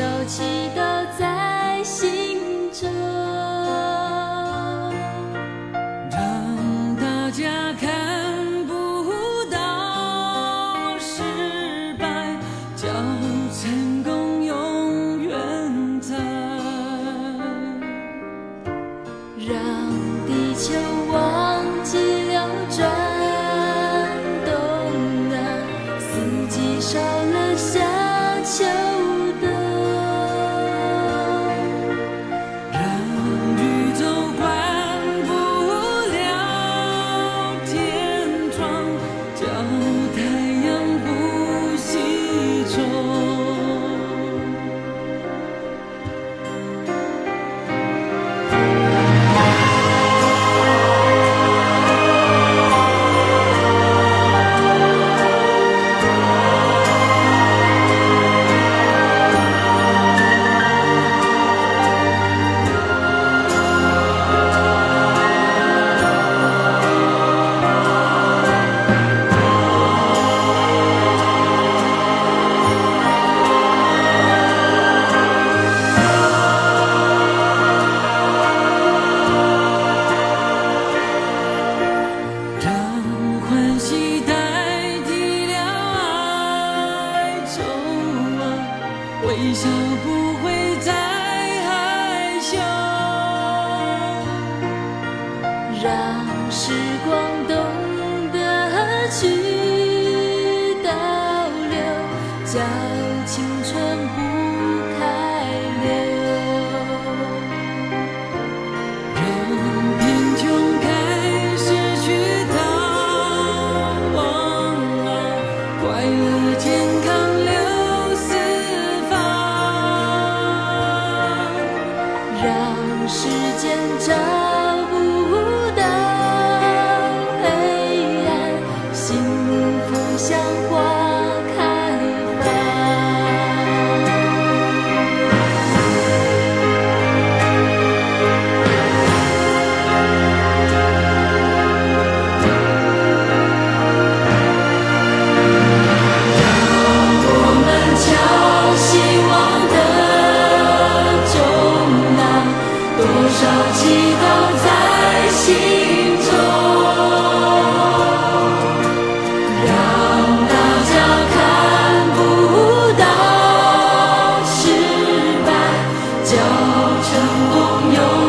手机微笑不会再害羞让时光懂得去倒流叫青春不开溜让贫穷开始去逃亡啊快乐叫成功有。